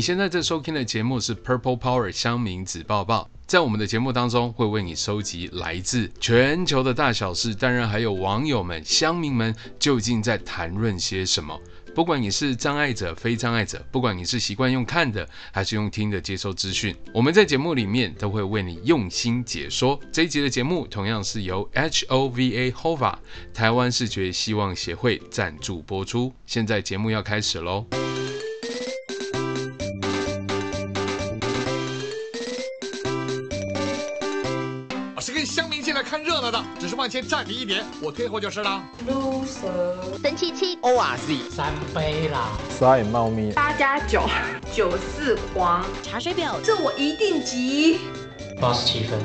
你现在在收听的节目是 Purple Power 香民子报报，在我们的节目当中，会为你收集来自全球的大小事，当然还有网友们、乡民们究竟在谈论些什么。不管你是障碍者、非障碍者，不管你是习惯用看的还是用听的接收资讯，我们在节目里面都会为你用心解说。这一集的节目同样是由 HOVA HOVA 台湾视觉希望协会赞助播出。现在节目要开始喽。往前站你一点，我退后就是了。loser，神七七，O R Z，三杯啦，衰猫咪，八加九，九四黄，茶水表，这我一定急。八十七分，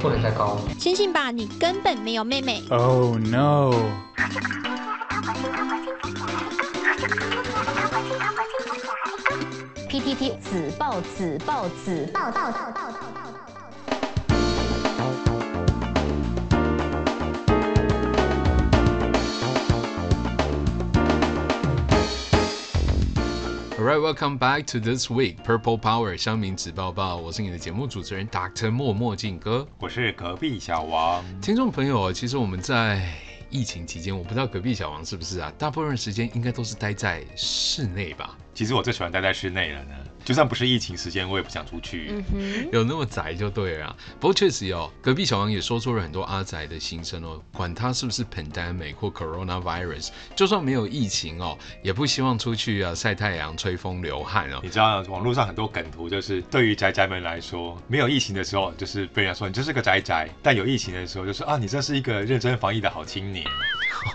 不能再高了。相信吧，你根本没有妹妹。Oh no。P T T，子报子报子报报报报。Alright, welcome back to this week Purple Power 香民子报报。我是你的节目主持人 Dr. 默默进哥，我是隔壁小王。听众朋友，其实我们在疫情期间，我不知道隔壁小王是不是啊？大部分时间应该都是待在室内吧？其实我最喜欢待在室内了呢。就算不是疫情时间，我也不想出去。嗯，有那么宅就对了。不过确实有，隔壁小王也说出了很多阿宅的心声哦。管他是不是 pandemic 或 coronavirus，就算没有疫情哦，也不希望出去啊晒太阳、吹风、流汗哦。你知道网络上很多梗图，就是对于宅宅们来说，没有疫情的时候，就是被人家说你就是个宅宅；但有疫情的时候，就是啊你这是一个认真防疫的好青年。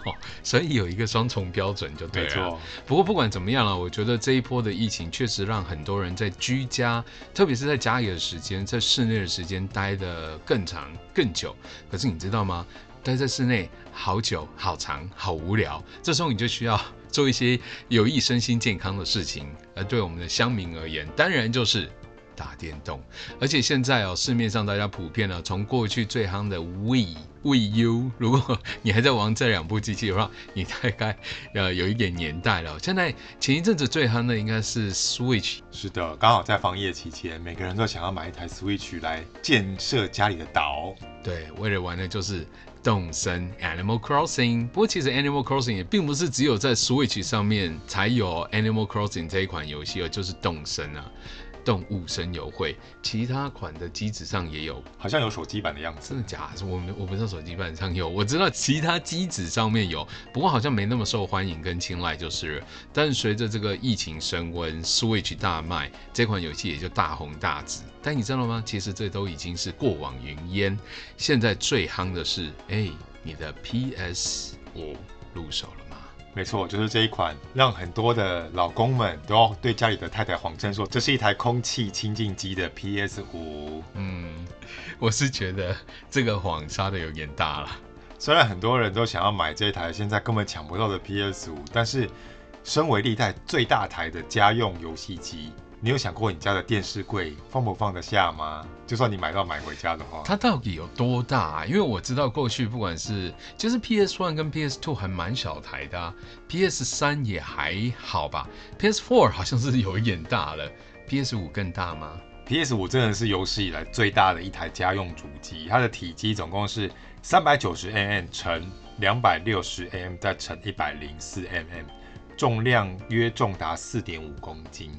哦，所以有一个双重标准就对了。不过不管怎么样了，我觉得这一波的疫情确实让很多人在居家，特别是在家里的时间，在室内的时间待得更长更久。可是你知道吗？待在室内好久、好长、好无聊。这时候你就需要做一些有益身心健康的事情。而对我们的乡民而言，当然就是。打电动，而且现在哦，市面上大家普遍呢，从过去最夯的 Wii、Wii U，如果 你还在玩这两部机器的话，你大概呃有一点年代了。现在前一阵子最夯的应该是 Switch，是的，刚好在防疫期间，每个人都想要买一台 Switch 来建设家里的岛。对，为了玩的就是动森 Animal Crossing。不过其实 Animal Crossing 也并不是只有在 Switch 上面才有 Animal Crossing 这一款游戏，而就是动森啊。动物神游会，其他款的机子上也有，好像有手机版的样子。真的假的？我我不知道手机版上有，我知道其他机子上面有，不过好像没那么受欢迎跟青睐就是了。但随着这个疫情升温，Switch 大卖，这款游戏也就大红大紫。但你知道吗？其实这都已经是过往云烟，现在最夯的是，哎，你的 PS 五入手了。没错，就是这一款，让很多的老公们都要对家里的太太谎称说，这是一台空气清净机的 PS 五。嗯，我是觉得这个谎撒的有点大了。虽然很多人都想要买这一台现在根本抢不到的 PS 五，但是身为历代最大台的家用游戏机。你有想过你家的电视柜放不放得下吗？就算你买到买回家的话，它到底有多大啊？因为我知道过去不管是就是 PS One 跟 PS Two 还蛮小台的啊，PS 三也还好吧，PS Four 好像是有一点大了，PS 五更大吗？PS 五真的是有史以来最大的一台家用主机，它的体积总共是三百九十 mm 乘两百六十 mm 再乘一百零四 mm，重量约重达四点五公斤。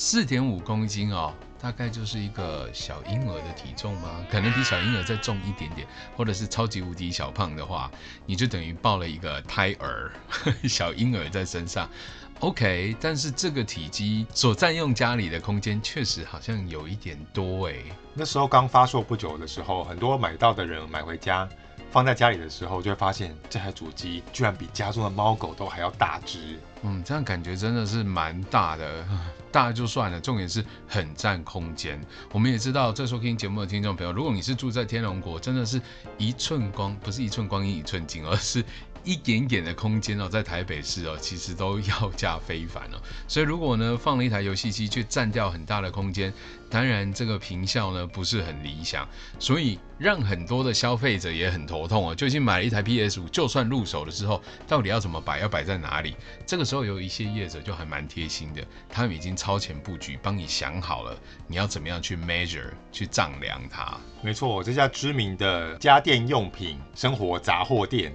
四点五公斤哦，大概就是一个小婴儿的体重吗？可能比小婴儿再重一点点，或者是超级无敌小胖的话，你就等于抱了一个胎儿，小婴儿在身上。OK，但是这个体积所占用家里的空间确实好像有一点多诶。那时候刚发售不久的时候，很多买到的人买回家。放在家里的时候，就会发现这台主机居然比家中的猫狗都还要大只。嗯，这样感觉真的是蛮大的，大就算了，重点是很占空间。我们也知道，在收听节目的听众朋友，如果你是住在天龙国，真的是一寸光，不是一寸光阴一寸金，而是一点点的空间哦，在台北市哦，其实都要价非凡哦。所以如果呢，放了一台游戏机，却占掉很大的空间，当然这个坪效呢不是很理想，所以让很多的消费者也很头痛哦。究竟买了一台 PS 五，就算入手的时候，到底要怎么摆，要摆在哪里？这个时候有一些业者就还蛮贴心的，他们已经超前布局，帮你想好了，你要怎么样去 measure，去丈量它。没错，这家知名的家电用品生活杂货店。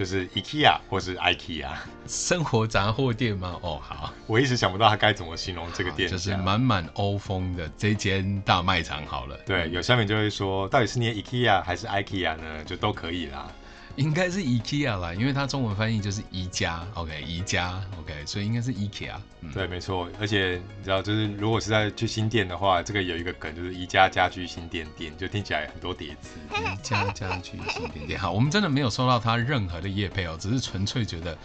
就是 IKEA 或是 IKEA 生活杂货店吗？哦，好，我一直想不到它该怎么形容这个店，就是满满欧风的这间大卖场。好了，对，有下面就会说，到底是念 IKEA 还是 IKEA 呢？就都可以啦。应该是 IKEA 啦，因为它中文翻译就是宜家，OK，宜家，OK，所以应该是 IKEA。嗯、对，没错。而且你知道，就是如果是在去新店的话，这个有一个梗，就是宜家家居新店店，就听起来很多叠字。宜家家居新店店，好，我们真的没有收到它任何的业配哦，只是纯粹觉得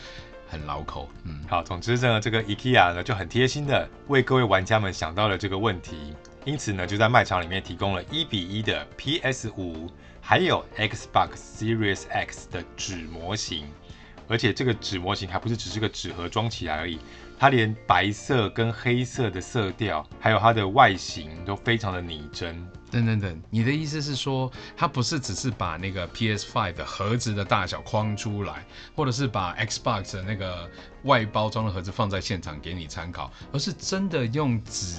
很老口。嗯，好，总之呢，这个 IKEA 呢就很贴心的为各位玩家们想到了这个问题，因此呢就在卖场里面提供了一比一的 PS 五。还有 Xbox Series X 的纸模型，而且这个纸模型还不是只是个纸盒装起来而已，它连白色跟黑色的色调，还有它的外形都非常的拟真。等等等，你的意思是说，它不是只是把那个 PS5 的盒子的大小框出来，或者是把 Xbox 的那个外包装的盒子放在现场给你参考，而是真的用纸。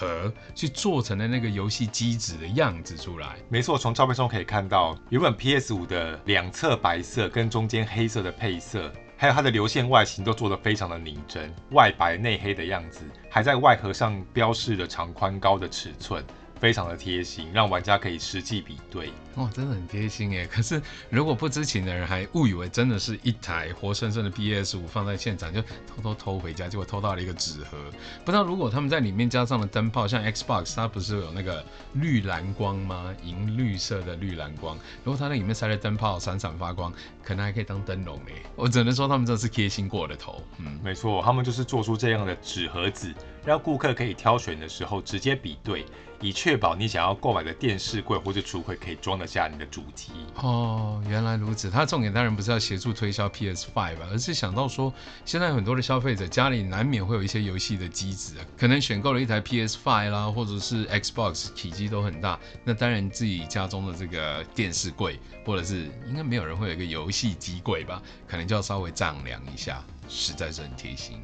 盒去做成了那个游戏机子的样子出来，没错，从照片中可以看到，原本 PS 五的两侧白色跟中间黑色的配色，还有它的流线外形都做得非常的拟真，外白内黑的样子，还在外盒上标示了长宽高的尺寸。非常的贴心，让玩家可以实际比对。哦，真的很贴心耶。可是如果不知情的人还误以为真的是一台活生生的 PS 五放在现场，就偷偷偷回家，结果偷到了一个纸盒。不知道如果他们在里面加上了灯泡，像 Xbox 它不是有那个绿蓝光吗？银绿色的绿蓝光。如果它在里面塞了灯泡，闪闪发光，可能还可以当灯笼诶。我只能说他们真的是贴心过了头。嗯，没错，他们就是做出这样的纸盒子，让顾客可以挑选的时候直接比对。以确保你想要购买的电视柜或者橱柜可以装得下你的主机。哦，原来如此。它重点当然不是要协助推销 PS5 吧，而是想到说，现在很多的消费者家里难免会有一些游戏的机子，可能选购了一台 PS5 啦，或者是 Xbox，体积都很大。那当然自己家中的这个电视柜，或者是应该没有人会有一个游戏机柜吧，可能就要稍微丈量一下，实在是很贴心。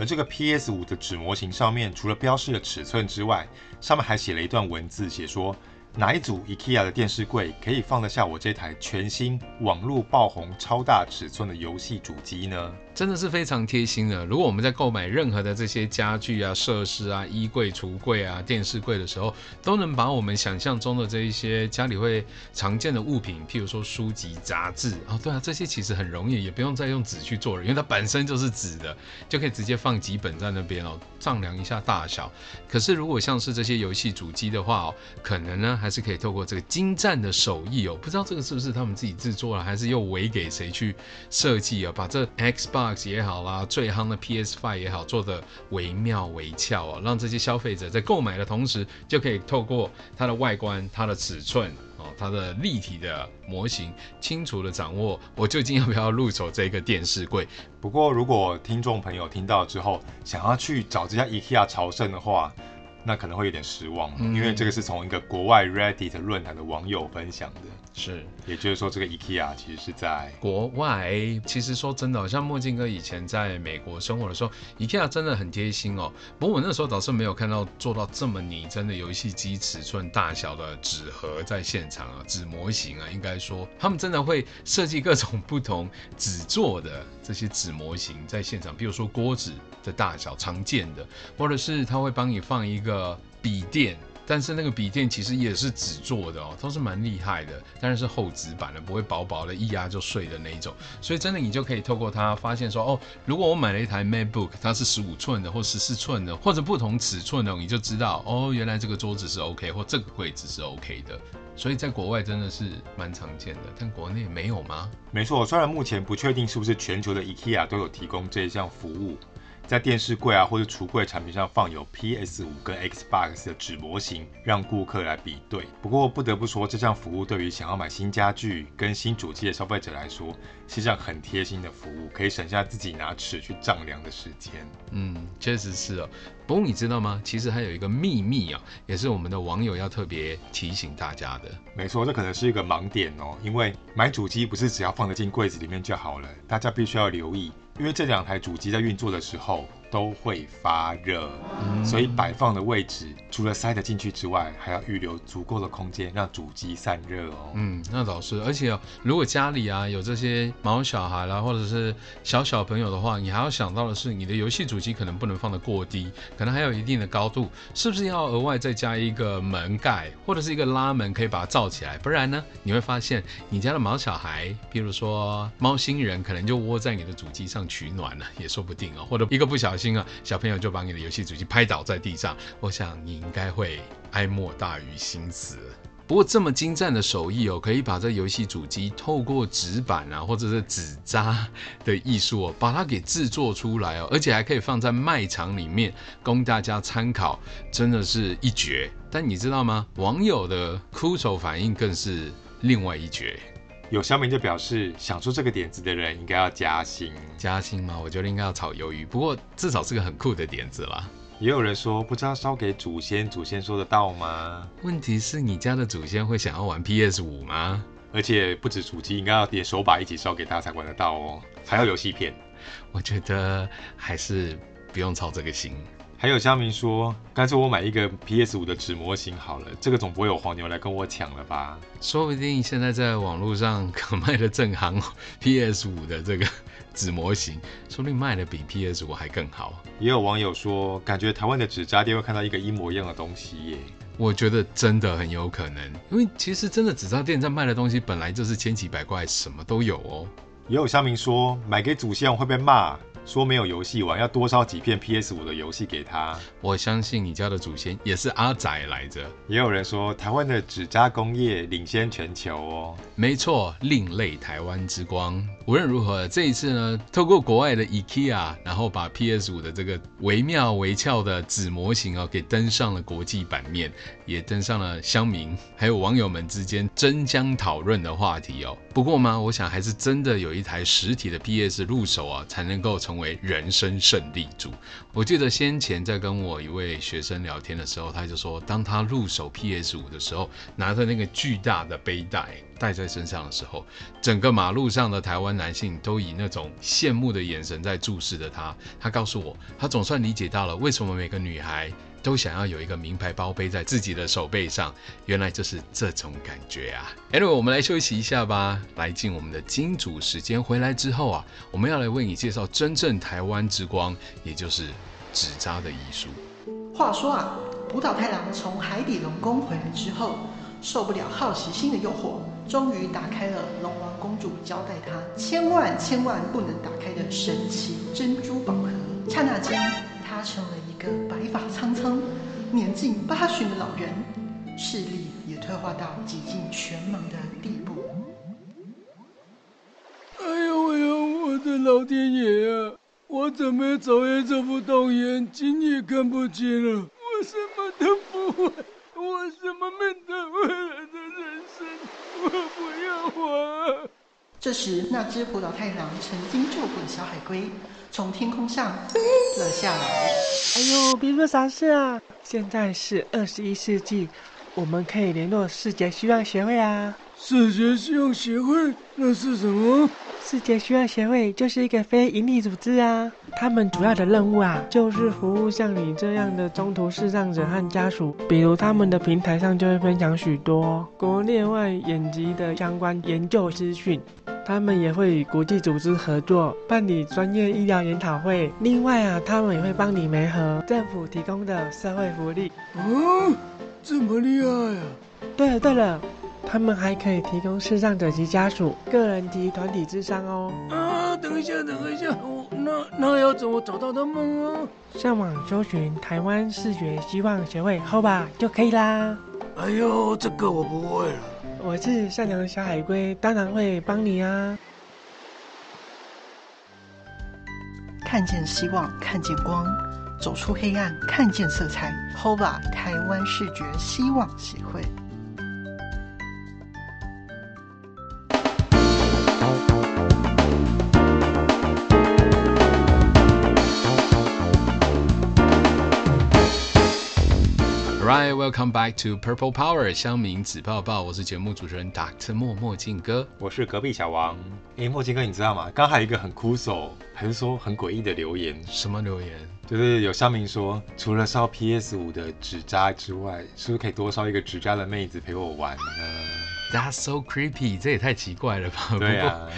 而这个 PS 五的纸模型上面，除了标示了尺寸之外，上面还写了一段文字，写说。哪一组 IKEA 的电视柜可以放得下我这台全新网络爆红超大尺寸的游戏主机呢？真的是非常贴心的。如果我们在购买任何的这些家具啊、设施啊、衣柜、橱柜啊、电视柜的时候，都能把我们想象中的这一些家里会常见的物品，譬如说书籍、杂志哦，对啊，这些其实很容易，也不用再用纸去做了，因为它本身就是纸的，就可以直接放几本在那边哦，丈量一下大小。可是如果像是这些游戏主机的话哦，可能呢？还是可以透过这个精湛的手艺哦，不知道这个是不是他们自己制作了，还是又委给谁去设计啊？把这 Xbox 也好啦，最夯的 PS5 也好，做的惟妙惟肖哦，让这些消费者在购买的同时，就可以透过它的外观、它的尺寸哦、它的立体的模型，清楚的掌握我究竟要不要入手这个电视柜。不过，如果听众朋友听到之后，想要去找这家 IKEA 朝圣的话，那可能会有点失望，嗯，因为这个是从一个国外 Reddit 论坛的网友分享的。是，也就是说，这个 IKEA 其实是在国外。其实说真的，像墨镜哥以前在美国生活的时候，IKEA 真的很贴心哦。不过我那时候倒是没有看到做到这么拟真的游戏机尺寸大小的纸盒在现场啊，纸模型啊，应该说他们真的会设计各种不同纸做的这些纸模型在现场，比如说锅子的大小常见的，或者是他会帮你放一个笔垫。但是那个笔垫其实也是纸做的哦，都是蛮厉害的，当然是厚纸板的，不会薄薄的，一压就碎的那一种。所以真的你就可以透过它发现说，哦，如果我买了一台 MacBook，它是十五寸的或十四寸的，或者不同尺寸的，你就知道哦，原来这个桌子是 OK，或这个柜子是 OK 的。所以在国外真的是蛮常见的，但国内没有吗？没错，虽然目前不确定是不是全球的 IKEA 都有提供这一项服务。在电视柜啊或者橱柜产品上放有 PS 五跟 Xbox 的纸模型，让顾客来比对。不过不得不说，这项服务对于想要买新家具跟新主机的消费者来说，是一项很贴心的服务，可以省下自己拿尺去丈量的时间。嗯，确实是哦。不过你知道吗？其实还有一个秘密啊，也是我们的网友要特别提醒大家的。没错，这可能是一个盲点哦，因为买主机不是只要放得进柜子里面就好了，大家必须要留意。因为这两台主机在运作的时候都会发热，嗯、所以摆放的位置除了塞得进去之外，还要预留足够的空间让主机散热哦。嗯，那倒是。而且、哦、如果家里啊有这些毛小孩啦，或者是小小朋友的话，你还要想到的是，你的游戏主机可能不能放得过低，可能还有一定的高度，是不是要额外再加一个门盖或者是一个拉门，可以把它罩起来？不然呢，你会发现你家的毛小孩，比如说猫星人，可能就窝在你的主机上。取暖了也说不定哦，或者一个不小心啊，小朋友就把你的游戏主机拍倒在地上，我想你应该会哀莫大于心死。不过这么精湛的手艺哦，可以把这游戏主机透过纸板啊，或者是纸扎的艺术哦，把它给制作出来哦，而且还可以放在卖场里面供大家参考，真的是一绝。但你知道吗？网友的哭手反应更是另外一绝。有乡民就表示，想出这个点子的人应该要加薪。加薪吗？我觉得应该要炒鱿鱼。不过至少是个很酷的点子啦。也有人说，不知道烧给祖先，祖先说得到吗？问题是你家的祖先会想要玩 PS 五吗？而且不止主机，应该要连手把一起烧给他才玩得到哦。还要游戏片。我觉得还是不用操这个心。还有乡民说，干脆我买一个 PS 五的纸模型好了，这个总不会有黄牛来跟我抢了吧？说不定现在在网络上可卖的正行 PS 五的这个纸模型，说不定卖的比 PS 五还更好。也有网友说，感觉台湾的纸扎店会看到一个一模一样的东西耶。我觉得真的很有可能，因为其实真的纸扎店在卖的东西本来就是千奇百怪，什么都有哦。也有乡民说，买给祖先会被骂。说没有游戏玩，要多烧几片 PS 五的游戏给他。我相信你家的祖先也是阿宅来着。也有人说，台湾的纸扎工业领先全球哦。没错，另类台湾之光。无论如何，这一次呢，透过国外的 IKEA，然后把 PS 五的这个惟妙惟肖的纸模型哦，给登上了国际版面，也登上了乡民还有网友们之间争相讨论的话题哦。不过嘛，我想还是真的有一台实体的 PS 入手啊，才能够成为人生胜利组。我记得先前在跟我一位学生聊天的时候，他就说，当他入手 PS 五的时候，拿着那个巨大的背带带在身上的时候，整个马路上的台湾男性都以那种羡慕的眼神在注视着他。他告诉我，他总算理解到了为什么每个女孩。都想要有一个名牌包背在自己的手背上，原来就是这种感觉啊！Anyway，我们来休息一下吧，来进我们的金主时间。回来之后啊，我们要来为你介绍真正台湾之光，也就是纸扎的艺术。话说啊，浦岛太郎从海底龙宫回来之后，受不了好奇心的诱惑，终于打开了龙王公主交代他千万千万不能打开的神奇珍珠宝盒。刹那间，他成了。一个白发苍苍、年近八旬的老人，视力也退化到几近全盲的地步。哎呦哎呦，我的老天爷啊！我怎么走也走不动，眼睛也看不见了，我什么都不会，我什么面对未来的人生，我不要活！这时，那只浦岛太郎曾经救过的小海龟，从天空上飞了下来。哎呦，别说啥事啊！现在是二十一世纪，我们可以联络世界希望协会啊。世界希望协会？那是什么？世界希望协会就是一个非营利组织啊。他们主要的任务啊，就是服务像你这样的中途视障者和家属。比如他们的平台上就会分享许多国内外眼疾的相关研究资讯。他们也会与国际组织合作办理专业医疗研讨会。另外啊，他们也会帮你媒合政府提供的社会福利。哦，这么厉害啊！对了对了，他们还可以提供视障者及家属个人及团体智商哦。啊，等一下，等一下，我那那要怎么找到他们啊？上网搜寻台湾视觉希望协会后吧就可以啦。哎呦，这个我不会了。我是善良的小海龟，当然会帮你啊！看见希望，看见光，走出黑暗，看见色彩。HOVA 台湾视觉希望协会。Right, welcome back to Purple Power 乡民子报报，我是节目主持人 Dr. 墨墨镜哥，我是隔壁小王。哎，墨镜哥，你知道吗？刚刚还有一个很枯手，还是说很诡异的留言？什么留言？就是有乡民说，除了烧 PS 五的纸扎之外，是不是可以多烧一个纸扎的妹子陪我玩呢？That's so creepy，这也太奇怪了吧？对啊。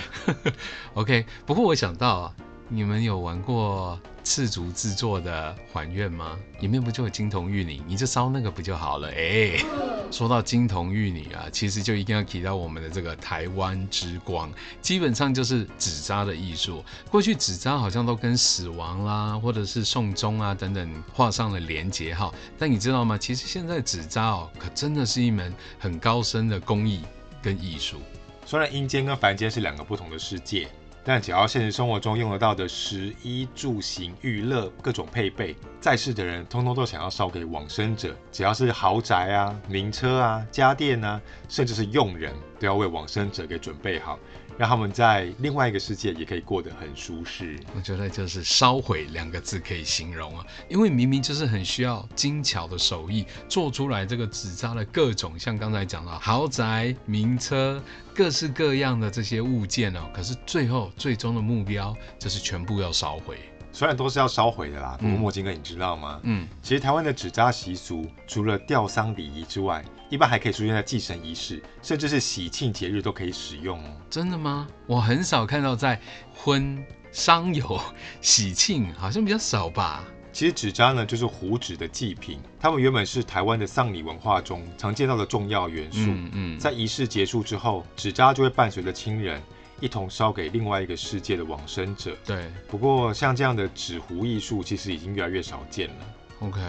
OK，不过我想到啊，你们有玩过？赤烛制作的还愿吗？里面不就有金童玉女？你就烧那个不就好了？哎、欸，说到金童玉女啊，其实就一定要提到我们的这个台湾之光，基本上就是纸扎的艺术。过去纸扎好像都跟死亡啦，或者是送终啊等等画上了连结哈。但你知道吗？其实现在纸扎哦，可真的是一门很高深的工艺跟艺术。虽然阴间跟凡间是两个不同的世界。但只要现实生活中用得到的食衣住行娱乐各种配备，在世的人通通都想要烧给往生者。只要是豪宅啊、名车啊、家电啊，甚至是佣人，都要为往生者给准备好。让他们在另外一个世界也可以过得很舒适。我觉得就是“烧毁”两个字可以形容啊，因为明明就是很需要精巧的手艺做出来这个纸扎的各种，像刚才讲到豪宅、名车、各式各样的这些物件哦，可是最后最终的目标就是全部要烧毁。虽然都是要烧毁的啦，不过墨镜哥你知道吗？嗯，其实台湾的纸扎习俗除了吊丧礼仪之外，一般还可以出现在祭神仪式，甚至是喜庆节日都可以使用哦。真的吗？我很少看到在婚丧有喜庆，好像比较少吧。其实纸扎呢，就是糊纸的祭品，它们原本是台湾的丧礼文化中常见到的重要元素。嗯，嗯，在仪式结束之后，纸扎就会伴随着亲人一同烧给另外一个世界的往生者。对，不过像这样的纸糊艺术，其实已经越来越少见了。OK。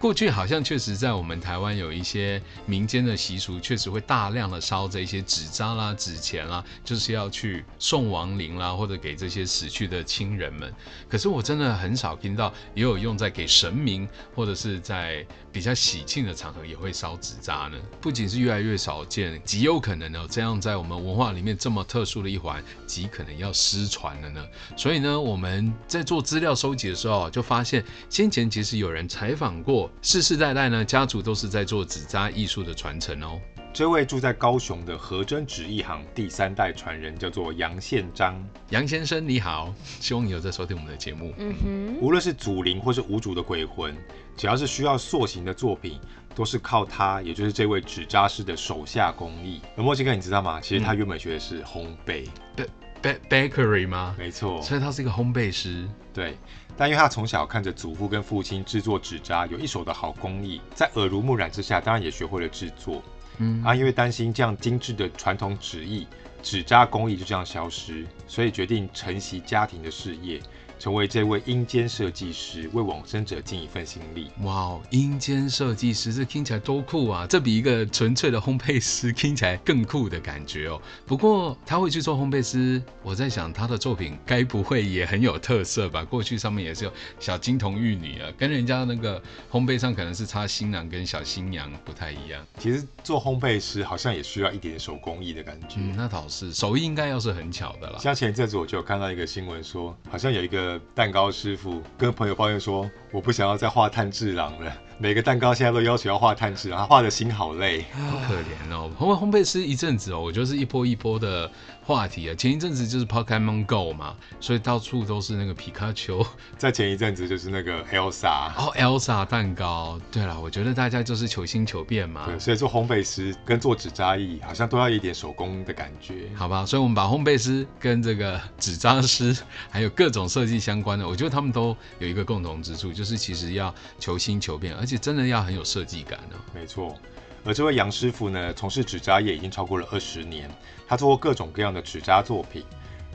过去好像确实在我们台湾有一些民间的习俗，确实会大量的烧这些纸扎啦、纸钱啦，就是要去送亡灵啦，或者给这些死去的亲人们。可是我真的很少听到也有用在给神明，或者是在比较喜庆的场合也会烧纸扎呢。不仅是越来越少见，极有可能呢，这样在我们文化里面这么特殊的一环，极可能要失传了呢。所以呢，我们在做资料收集的时候，就发现先前其实有人采访过。世世代代呢，家族都是在做纸扎艺术的传承哦。这位住在高雄的和真纸艺行第三代传人叫做杨宪章。杨先生你好，希望你有在收听我们的节目。嗯哼。无论是祖灵或是无主的鬼魂，只要是需要塑形的作品，都是靠他，也就是这位纸扎师的手下工艺。而墨西哥，你知道吗？其实他原本学的是烘焙。，bakery 吗？没错。所以他是一个烘焙师。对。但因为他从小看着祖父跟父亲制作纸扎，有一手的好工艺，在耳濡目染之下，当然也学会了制作。嗯，啊，因为担心这样精致的传统纸艺、纸扎工艺就这样消失，所以决定承袭家庭的事业。成为这位阴间设计师，为往生者尽一份心力。哇哦，阴间设计师，这听起来多酷啊！这比一个纯粹的烘焙师听起来更酷的感觉哦。不过他会去做烘焙师，我在想他的作品该不会也很有特色吧？过去上面也是有小金童玉女啊，跟人家那个烘焙上可能是插新郎跟小新娘不太一样。其实做烘焙师好像也需要一点手工艺的感觉。嗯，那倒是，手艺应该要是很巧的啦。像前一阵子我就有看到一个新闻说，好像有一个。蛋糕师傅跟朋友抱怨说：“我不想要再画炭治郎了，每个蛋糕现在都要求要画炭治郎，画的心好累，好可怜哦。”烘烘焙师一阵子哦，我就是一波一波的。话题啊，前一阵子就是 Pokemon Go 嘛，所以到处都是那个皮卡丘。在前一阵子就是那个 Elsa，哦，Elsa 蛋糕。对了，我觉得大家就是求新求变嘛。对，所以做烘焙师跟做纸扎艺好像都要一点手工的感觉，好吧？所以我们把烘焙师跟这个纸扎师还有各种设计相关的，我觉得他们都有一个共同之处，就是其实要求新求变，而且真的要很有设计感呢。没错。而这位杨师傅呢，从事纸扎业已经超过了二十年，他做过各种各样的纸扎作品。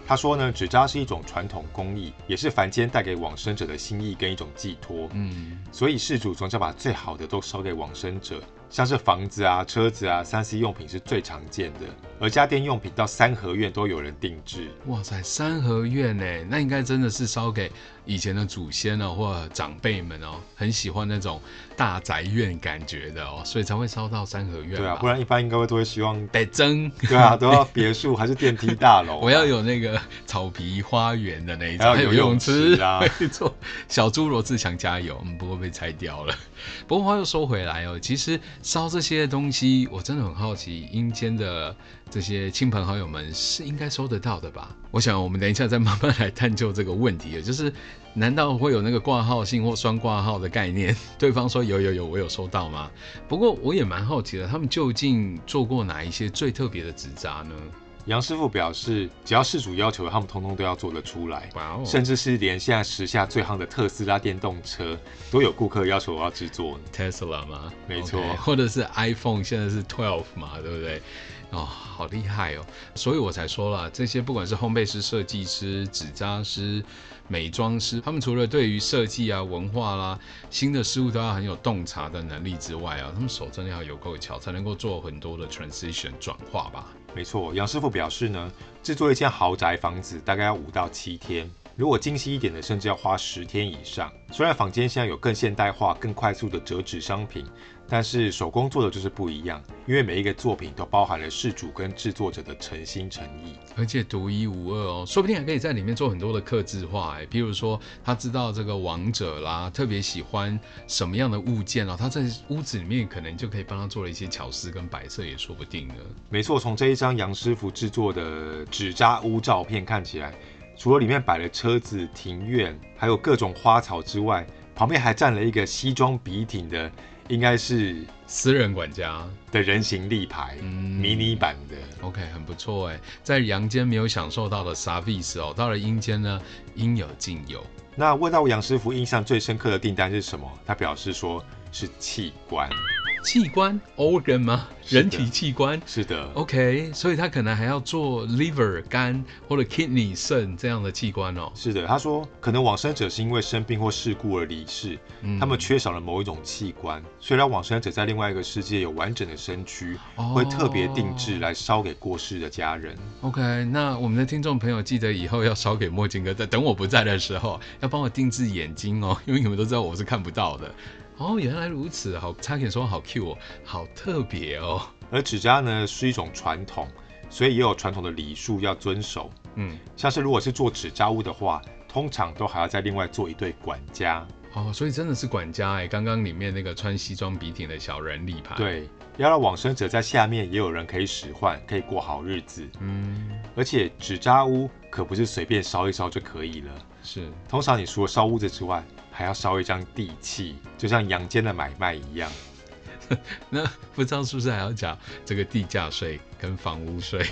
他说呢，纸扎是一种传统工艺，也是凡间带给往生者的心意跟一种寄托。嗯，所以事主总想把最好的都烧给往生者，像是房子啊、车子啊、三 C 用品是最常见的，而家电用品到三合院都有人定制。哇塞，三合院呢？那应该真的是烧给以前的祖先哦，或者长辈们哦，很喜欢那种大宅院感觉的哦，所以才会烧到三合院。对啊，不然一般应该会都会希望得增。对啊，都要别墅还是电梯大楼？我要有那个草皮花园的那一种，还有游泳池啊，没错。小猪罗志祥加油，嗯，不会被拆掉了。不过话又说回来哦，其实。烧这些东西，我真的很好奇，阴间的这些亲朋好友们是应该收得到的吧？我想我们等一下再慢慢来探究这个问题。也就是 难道会有那个挂号信或双挂号的概念？对方说有有有，我有收到吗？不过我也蛮好奇的，他们究竟做过哪一些最特别的纸扎呢？杨师傅表示，只要事主要求，他们通通都要做得出来。Wow. 甚至是连现在时下最夯的特斯拉电动车，都有顾客要求我要制作。Tesla 吗？没错，okay. 或者是 iPhone，现在是 twelve 嘛，对不对？哦，好厉害哦！所以我才说了，这些不管是烘焙师、设计师、纸扎师、美妆师，他们除了对于设计啊、文化啦、新的事物都要很有洞察的能力之外啊，他们手真的要有够巧，才能够做很多的 transition 转化吧。没错，杨师傅表示呢，制作一间豪宅房子大概要五到七天，如果精细一点的，甚至要花十天以上。虽然坊间现在有更现代化、更快速的折纸商品。但是手工做的就是不一样，因为每一个作品都包含了事主跟制作者的诚心诚意，而且独一无二哦，说不定还可以在里面做很多的刻字化哎，比如说他知道这个王者啦，特别喜欢什么样的物件哦，他在屋子里面可能就可以帮他做了一些巧思跟摆设，也说不定呢。没错，从这一张杨师傅制作的纸扎屋照片看起来，除了里面摆了车子、庭院，还有各种花草之外，旁边还站了一个西装笔挺的。应该是私人管家的人形立牌，嗯，迷你版的。OK，很不错哎，在阳间没有享受到的 service 哦，到了阴间呢，应有尽有。那问到杨师傅印象最深刻的订单是什么？他表示说是器官。器官 organ 吗？人体器官是的。OK，所以他可能还要做 liver 肝或者 kidney 肾这样的器官哦。是的，他说可能往生者是因为生病或事故而离世，嗯，他们缺少了某一种器官，虽然往生者在另外一个世界有完整的身躯，哦，会特别定制来烧给过世的家人。OK，那我们的听众朋友记得以后要烧给墨镜哥，在等我不在的时候，要帮我定制眼睛哦，因为你们都知道我是看不到的。哦，原来如此，好，差点说好 Q 哦，好特别哦。而纸扎呢是一种传统，所以也有传统的礼数要遵守。嗯，像是如果是做纸扎屋的话，通常都还要再另外做一对管家。哦，所以真的是管家哎，刚刚里面那个穿西装笔挺的小人立牌。对，要让往生者在下面也有人可以使唤，可以过好日子。嗯，而且纸扎屋可不是随便烧一烧就可以了。是，通常你除了烧屋子之外，还要烧一张地契，就像阳间的买卖一样。那不知道是不是还要讲这个地价税跟房屋税？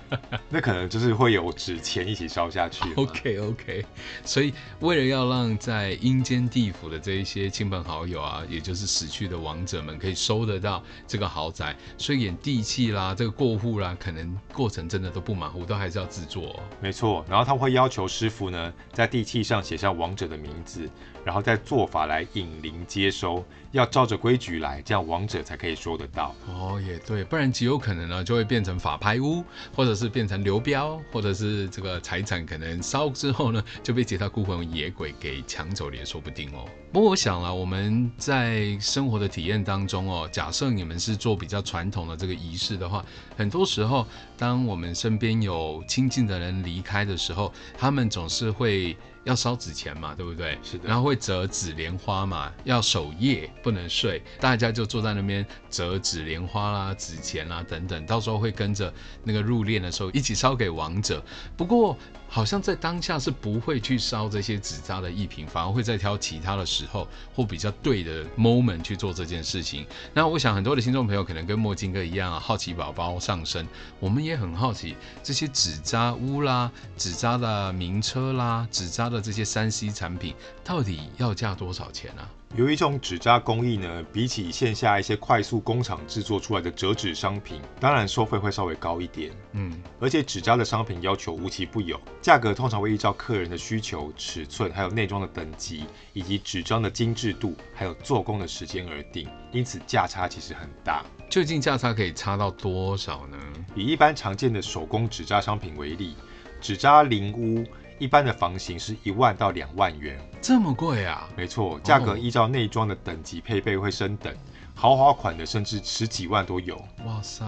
那可能就是会有纸钱一起烧下去。OK OK，所以为了要让在阴间地府的这一些亲朋好友啊，也就是死去的亡者们可以收得到这个豪宅，所以演地契啦、这个过户啦，可能过程真的都不马虎，都还是要制作哦。没错，然后他会要求师傅呢，在地契上写下亡者的名字，然后再做法来引灵接收，要照着规矩来，这样亡者才可以收得到。哦，也对，不然极有可能呢，就会变变成法拍屋。或者是变成流标，或者是这个财产可能烧之后呢，就被其他孤魂野鬼给抢走了也说不定哦。不过我想了，我们在生活的体验当中哦，假设你们是做比较传统的这个仪式的话，很多时候当我们身边有亲近的人离开的时候，他们总是会。要烧纸钱嘛，对不对？是的。然后会折纸莲花嘛，要守夜不能睡，大家就坐在那边折纸莲花啦、纸钱啦等等，到时候会跟着那个入殓的时候一起烧给亡者。不过好像在当下是不会去烧这些纸扎的艺品，反而会再挑其他的时候或比较对的 moment 去做这件事情。那我想很多的听众朋友可能跟墨镜哥一样啊，好奇宝宝上身，我们也很好奇这些纸扎屋啦、纸扎的名车啦、纸扎的。这些三 C 产品到底要价多少钱啊？有一种纸扎工艺呢，比起线下一些快速工厂制作出来的折纸商品，当然收费会稍微高一点。嗯，而且纸扎的商品要求无奇不有，价格通常会依照客人的需求、尺寸，还有内装的等级，以及纸张的精致度，还有做工的时间而定，因此价差其实很大。究竟价差可以差到多少呢？以一般常见的手工纸扎商品为例，纸扎灵屋。一般的房型是一万到两万元，这么贵啊？没错，价格依照内装的等级配备会升等，豪华款的甚至十几万都有。哇塞！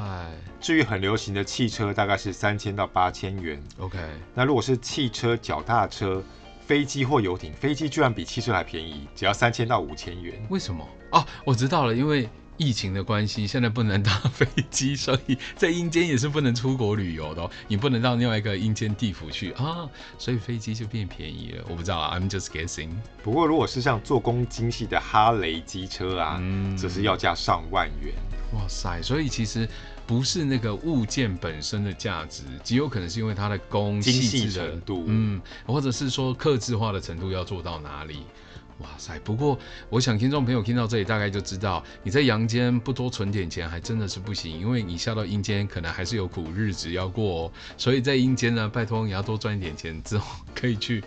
至于很流行的汽车，大概是三千到八千元。OK，那如果是汽车、脚踏车、飞机或游艇，飞机居然比汽车还便宜，只要三千到五千元。为什么？哦，我知道了，因为。疫情的关系，现在不能搭飞机，所以在阴间也是不能出国旅游的哦。你不能到另外一个阴间地府去啊，所以飞机就变便宜了。我不知道啊，I'm just guessing。不过如果是像做工精细的哈雷机车啊，嗯，则是要价上万元。哇塞，所以其实不是那个物件本身的价值，极有可能是因为它的工精细程度，嗯，或者是说客制化的程度要做到哪里。哇塞！不过我想听众朋友听到这里，大概就知道你在阳间不多存点钱，还真的是不行，因为你下到阴间可能还是有苦日子要过哦。所以在阴间呢，拜托你要多赚一点钱，之后可以去。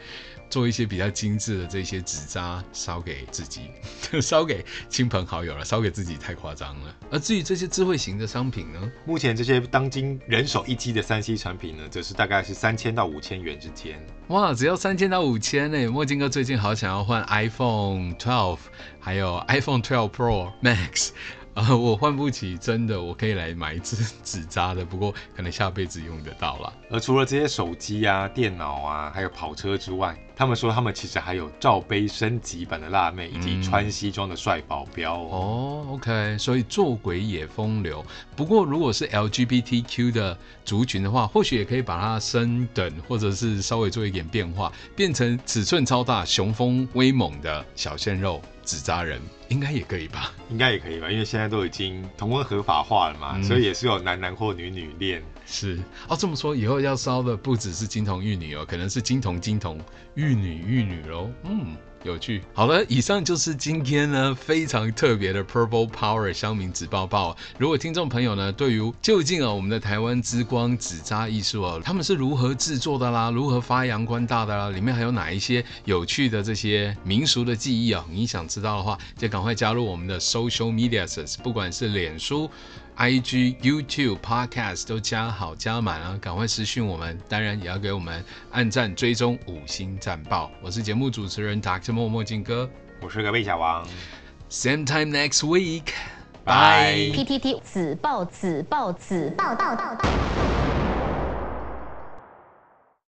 做一些比较精致的这些纸扎，烧给自己，烧给亲朋好友了，烧给自己太夸张了。而至于这些智慧型的商品呢，目前这些当今人手一机的三 C 产品呢，则是大概是三千到五千元之间。哇，只要三千到五千呢！墨镜哥最近好想要换 iPhone 12，还有 iPhone 12 Pro Max。啊、呃，我换不起，真的，我可以来买一支 纸扎的，不过可能下辈子用得到啦。而除了这些手机啊、电脑啊，还有跑车之外，他们说他们其实还有罩杯升级版的辣妹，以及穿西装的帅保镖哦。哦，OK，所以做鬼也风流。不过如果是 LGBTQ 的族群的话，或许也可以把它升等，或者是稍微做一点变化，变成尺寸超大、雄风威猛的小鲜肉。纸扎人应该也可以吧？应该也可以吧，因为现在都已经同婚合法化了嘛，嗯、所以也是有男男或女女恋。是哦，这么说以后要烧的不只是金童玉女哦，可能是金童金童玉女玉女喽。嗯。有趣，好了，以上就是今天呢非常特别的 Purple Power 乡民纸报报。如果听众朋友呢对于究竟啊我们的台湾之光纸扎艺术哦，他们是如何制作的啦，如何发扬光大的啦，里面还有哪一些有趣的这些民俗的记忆啊？你想知道的话，就赶快加入我们的 Social Medias，不管是脸书。IG、YouTube、Podcast 都加好加满啊！赶快私讯我们，当然也要给我们按赞、追踪、五星赞爆。我是节目主持人 Dr. 莫墨镜哥，我是个魏小王。Same time next week，Bye。PTT 子报子报子报报报道。